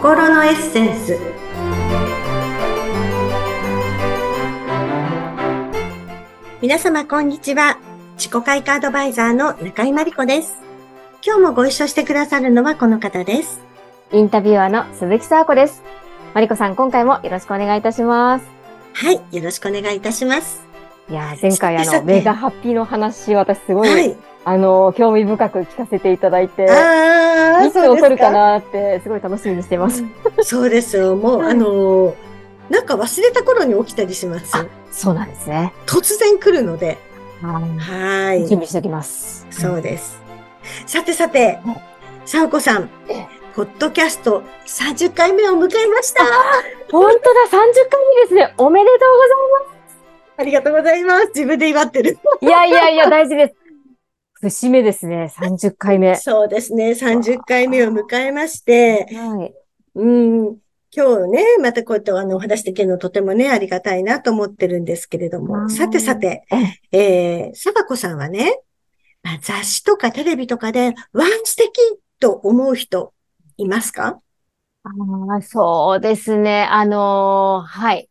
心のエッセンス皆様こんにちは自己開花アドバイザーの中井真理子です今日もご一緒してくださるのはこの方ですインタビュアーの鈴木沙子です。マリコさん、今回もよろしくお願いいたします。はい、よろしくお願いいたします。いやー、前回あの、メガハッピーの話、私すごい、はい。あの、興味深く聞かせていただいて、ああ、いつ起こるかなって、すごい楽しみにしています。そうですよ。もう、はいあのーなんか忘れた頃に起きたりします？あそうなんですね。突然来るので。ははい準。備しておきます。そうです。さてさてはい、さおこさんええ、ポッドキャスト30回目を迎えました。本当だ、30回目ですね。おめでとうありがとうございます。自分で祝ってる。ございます。いやいやいや、大事です。節目ですね、30回目。そうですね。30回目を迎えまして、はい。うん、今日ね、またこうやってあの、お話できるのとてもね、ありがたいなと思ってるんですけれどあも、ーさてさて、ええー、さばこさんはね、まあ雑誌とかテレビとかで、わあ、素敵と思う人、いますか？あーそうですね。あのーはい。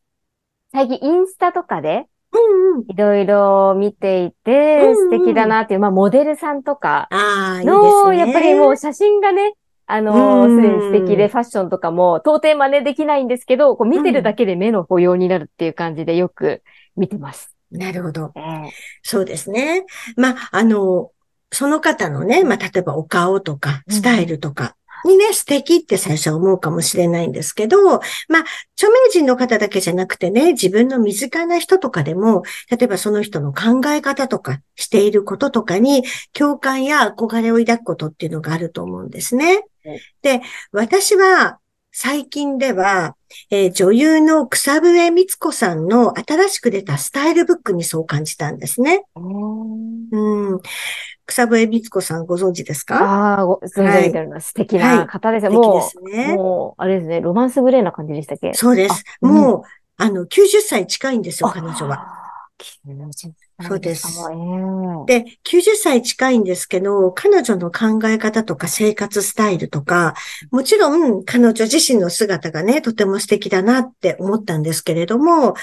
最近インスタとかでうんうん。いろいろ見ていて、うんうん素敵だなっていう、まあモデルさんとかああ、いいね。やっぱりもう写真がね、あのすでに素敵でファッションとかも到底真似できないんですけど、こう見てるだけで目の保養になるっていう感じでよく見てます。なるほど。ええそうですね。まあ、あの、その方のね、まあ、例えばお顔とか、スタイルとかにね、素敵って最初は思うかもしれないんですけど、まあ、著名人の方だけじゃなくてね、自分の身近な人とかでも、例えばその人の考え方とか、していることとかに、共感や憧れを抱くことっていうのがあると思うんですねはい。で、私は、最近では、えー女優の草笛光子さんの新しく出たスタイルブックにそう感じたんですね。うん。草笛光子さんご存知ですか？ああ、ご存じ上げてるの素敵な方ですよ。素敵ですね。もう、あれですね、ロマンスグレーな感じでしたっけ？そうです。あうんもう、あの、90歳近いんですよ、あ彼女は。あー90歳そうですで、90歳近いんですけど、彼女の考え方とか生活スタイルとか、もちろん彼女自身の姿がね、とても素敵だなって思ったんですけれども、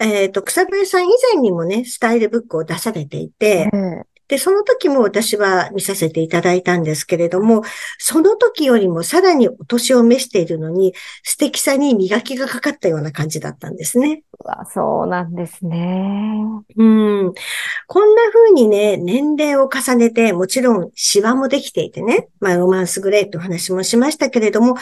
えっ、と、草笛さん以前にもね、スタイルブックを出されていて、ええで、その時も私は見させていただいたんですけれども、その時よりもさらにお年を召しているのに、素敵さに磨きがかかったような感じだったんですね。うわそうなんですね。うん。こんな風にね、年齢を重ねて、もちろんシワもできていてね、まあロマンスグレーってお話もしましたけれども、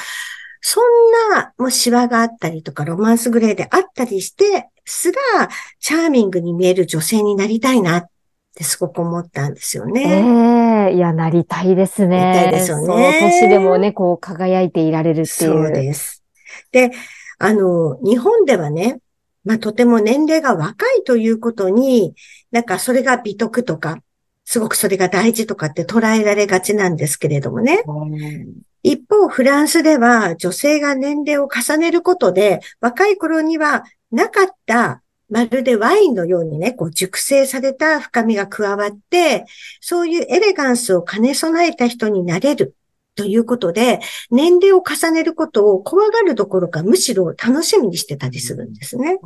そんな、もうシワがあったりとか、ロマンスグレーであったりして、すら、チャーミングに見える女性になりたいなってすごく思ったんですよえね。えいや、なりたいですね。なりたいですよねそう、年でもね、こう、輝いていられるっていう。そうです。で、あの、日本ではね、まあ、とても年齢が若いということに、なんかそれが美徳とか、すごくそれが大事とかって捉えられがちなんですけれどもね。うん一方、フランスでは女性が年齢を重ねることで、若い頃にはなかった、まるでワインのようにね、こう熟成された深みが加わって、そういうエレガンスを兼ね備えた人になれるということで、年齢を重ねることを怖がるどころか、むしろ楽しみにしてたりするんですね。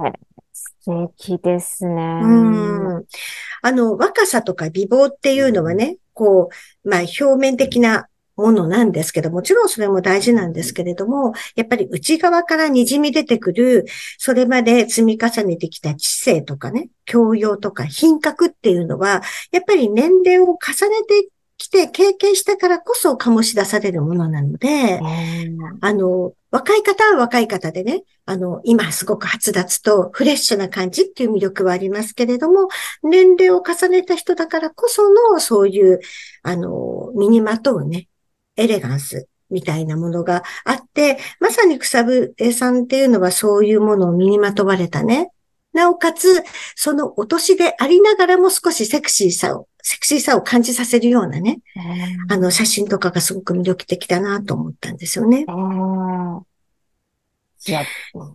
素敵ですね。うん。あの、若さとか美貌っていうのはね、こう、まあ表面的なものなんですけど、もちろんそれも大事なんですけれども、やっぱり内側から滲み出てくる、それまで積み重ねてきた知性とかね、教養とか品格っていうのは、やっぱり年齢を重ねてきて経験したからこそ醸し出されるものなので、うん。あの、若い方は若い方でね、あの、今すごく発達とフレッシュな感じっていう魅力はありますけれども、年齢を重ねた人だからこその、そういう、あの、身にまとうね、エレガンスみたいなものがあって、まさに草笛さんっていうのはそういうものを身にまとわれたね。なおかつ、そのお年でありながらも少しセクシーさを、セクシーさを感じさせるようなね、あの写真とかがすごく魅力的だなと思ったんですよね。いや、うん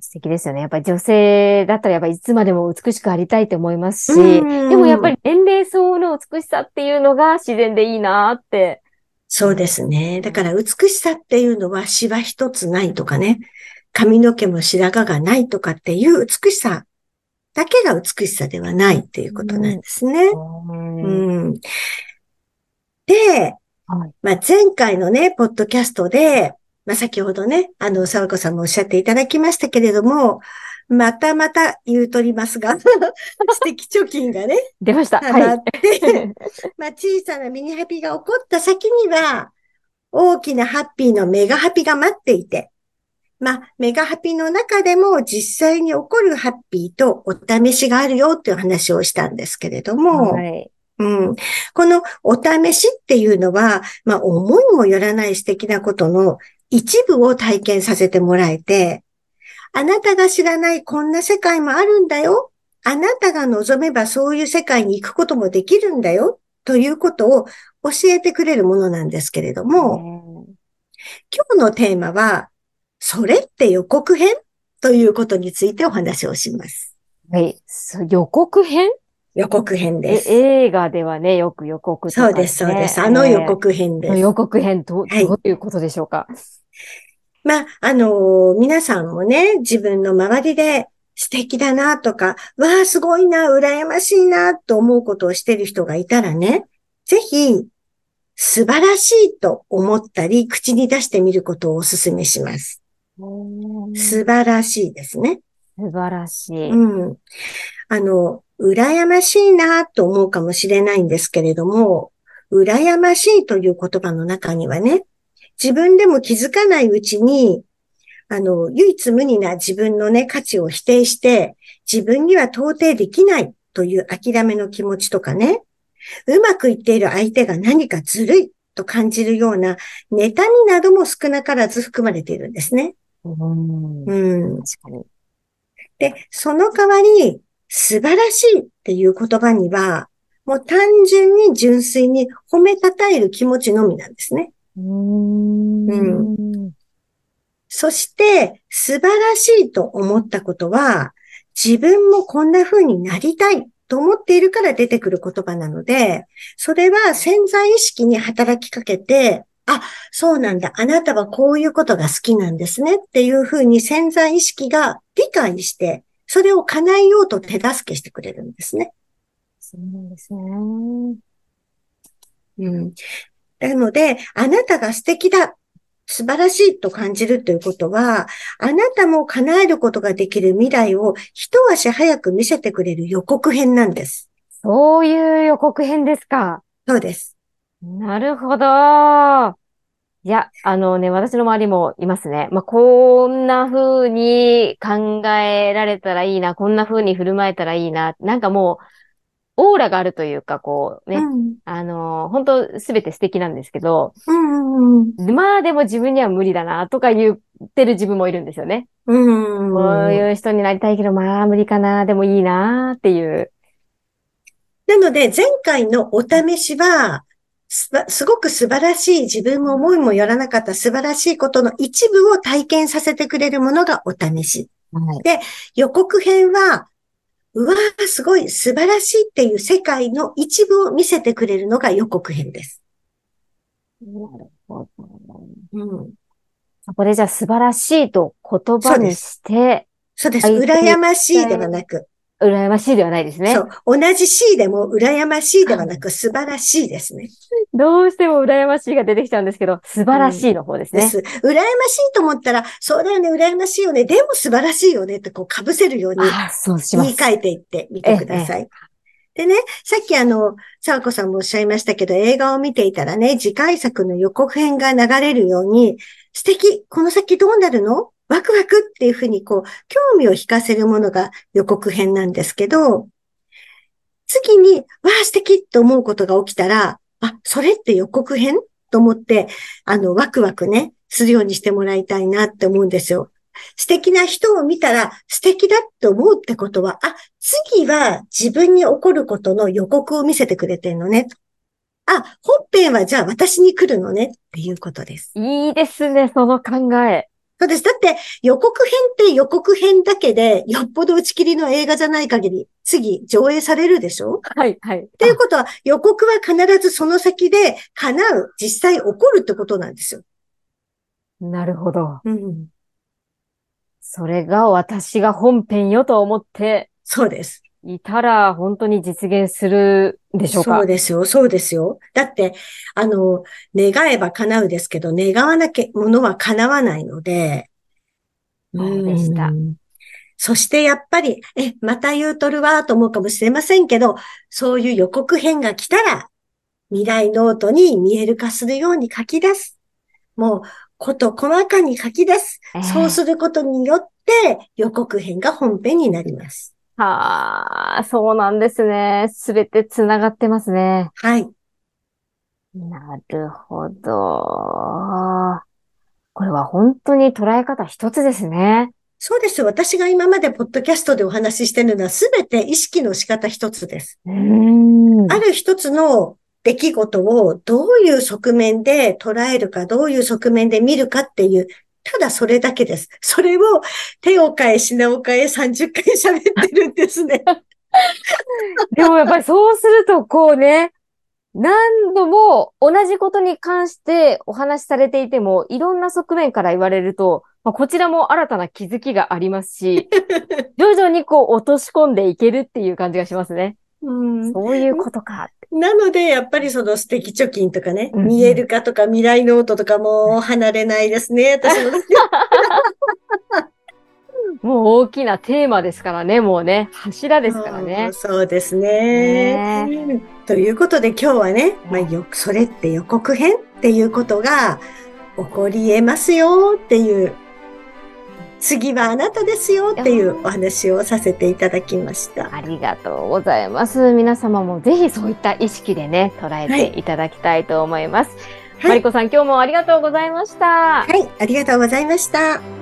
素敵ですよね。やっぱり女性だったらやっぱりいつまでも美しくありたいと思いますし、うんでもやっぱり年齢相応の美しさっていうのが自然でいいなってそうですね。だから美しさっていうのはシワ一つないとかね、髪の毛も白髪がないとかっていう美しさだけが美しさではないっていうことなんですね。うん、で、はい。まあ、前回のね、ポッドキャストで、まあ、先ほどね、あの、沢子さんもおっしゃっていただきましたけれども、またまた言うとりますが、素敵貯金がね、出ました。はい。て、まあ、小さなミニハピが起こった先には、大きなハッピーのメガハピが待っていて、まあ、メガハピの中でも実際に起こるハッピーとお試しがあるよっていう話をしたんですけれども、はい。うん、このお試しっていうのは、まあ、思いもよらない素敵なことの一部を体験させてもらえて、あなたが知らないこんな世界もあるんだよ。あなたが望めばそういう世界に行くこともできるんだよ。ということを教えてくれるものなんですけれども、今日のテーマは、それって予告編？ということについてお話をします。はい。予告編？予告編でえ、す。映画ではね、よく予告ね。そうです、そうです。あの予告編です。えー予告編、どう、はいどういうことでしょうか？まあ、あのー皆さんもね、自分の周りで素敵だなとか、わあ、すごいな、羨ましいなと思うことをしてる人がいたらね、ぜひ、素晴らしいと思ったり、口に出してみることをお勧めします。素晴らしいですね。素晴らしい。うん。あの、羨ましいなと思うかもしれないんですけれども、羨ましいという言葉の中にはね、自分でも気づかないうちに、あの、唯一無二な自分のね、価値を否定して、自分には到底できないという諦めの気持ちとかね、うまくいっている相手が何かずるいと感じるような妬みなども少なからず含まれているんですね。うん。で、その代わり、素晴らしいっていう言葉には、もう単純に純粋に褒めたたえる気持ちのみなんですね。うん。うそして、素晴らしいと思ったことは、自分もこんな風になりたいと思っているから出てくる言葉なので、それは潜在意識に働きかけて、あ、そうなんだ。あなたはこういうことが好きなんですねっていう風に潜在意識が理解して、それを叶えようと手助けしてくれるんですね。そうなんですね。うん。なので、あなたが素敵だ、素晴らしいと感じるということは、あなたも叶えることができる未来を一足早く見せてくれる予告編なんです。そういう予告編ですか。そうです。なるほど。いや、あのね、私の周りもいますね。まあ、こんな風に考えられたらいいな、こんな風に振る舞えたらいいな。なんかもう、オーラがあるというか、こうね、うん。あの、本当すべて素敵なんですけど、うん。うん。まあでも自分には無理だな、とか言ってる自分もいるんですよね。うん。こういう人になりたいけど、まあ無理かな、でもいいな、っていう。なので、前回のお試しは、すばすごく素晴らしい、自分も思いもよらなかった素晴らしいことの一部を体験させてくれるものがお試し。はい。予告編は、うわー、すごい、素晴らしいっていう世界の一部を見せてくれるのが予告編です。なるほど。うん。そこでじゃあ素晴らしいと言葉にして、そうです。相手に羨ましいではなく、羨ましいではないですね。そう。同じ C でも羨ましいではなく、素晴らしいですね。どうしても羨ましいが出てきちゃうんですけど、素晴らしいの方ですね。です。羨ましいと思ったら、そうだよね、羨ましいよね、でも素晴らしいよねってこう被せるように。言い換えていってみてください。でね、さっきあの、沢子さんもおっしゃいましたけど、映画を見ていたらね、次回作の予告編が流れるように、素敵この先どうなるの？ワクワクっていうふうにこう、興味を引かせるものが予告編なんですけど、次に、わあ、素敵と思うことが起きたら、あ、それって予告編と思って、あの、ワクワクね、するようにしてもらいたいなって思うんですよ。素敵な人を見たら素敵だって思うってことは、あ、次は自分に起こることの予告を見せてくれてるのね。あ、本編はじゃあ私に来るのねっていうことです。いいですね、その考え。そうです。だって予告編って予告編だけで、よっぽど打ち切りの映画じゃない限り、次上映されるでしょ？はい、はい。っていうことは、予告は必ずその先で叶う、実際起こるってことなんですよ。なるほど。うん。それが私が本編よと思ってそうです。いたら本当に実現するんでしょうか？そうですよ、そうですよ。だって、あの、願えば叶うですけど、願わなきゃものは叶わないので。そうでしたうんそしてやっぱり、え、また言うとるわと思うかもしれませんけど、そういう予告編が来たら、未来ノートに見える化するように書き出す。もう、こと細かに書き出す。ええそうすることによって、予告編が本編になります。はあ、そうなんですね。すべてつながってますね。はい。なるほど。これは本当に捉え方一つですね。そうです。私が今までポッドキャストでお話ししてるのはすべて意識の仕方一つです。ある一つの出来事をどういう側面で捉えるか、どういう側面で見るかっていう、ただそれだけです。それを手を変え品を変え30回喋ってるんですね。でもやっぱりそうするとこうね、何度も同じことに関してお話しされていても、いろんな側面から言われると、まあ、こちらも新たな気づきがありますし、徐々にこう落とし込んでいけるっていう感じがしますね。うんそういうことか。なので、やっぱりその素敵貯金とかね、うんうん見える化とか未来ノートとかも離れないですね、私の。もう大きなテーマですからね、もうね、柱ですからねうん。そうですね。ねということで今日はね、まあ、よそれって予告編っていうことが起こり得ますよっていう、次はあなたですよっていうお話をさせていただきました。ありがとうございます。皆様もぜひそういった意識でね、捉えていただきたいと思います。はいマリコさん、今日もありがとうございました。はい、ありがとうございました。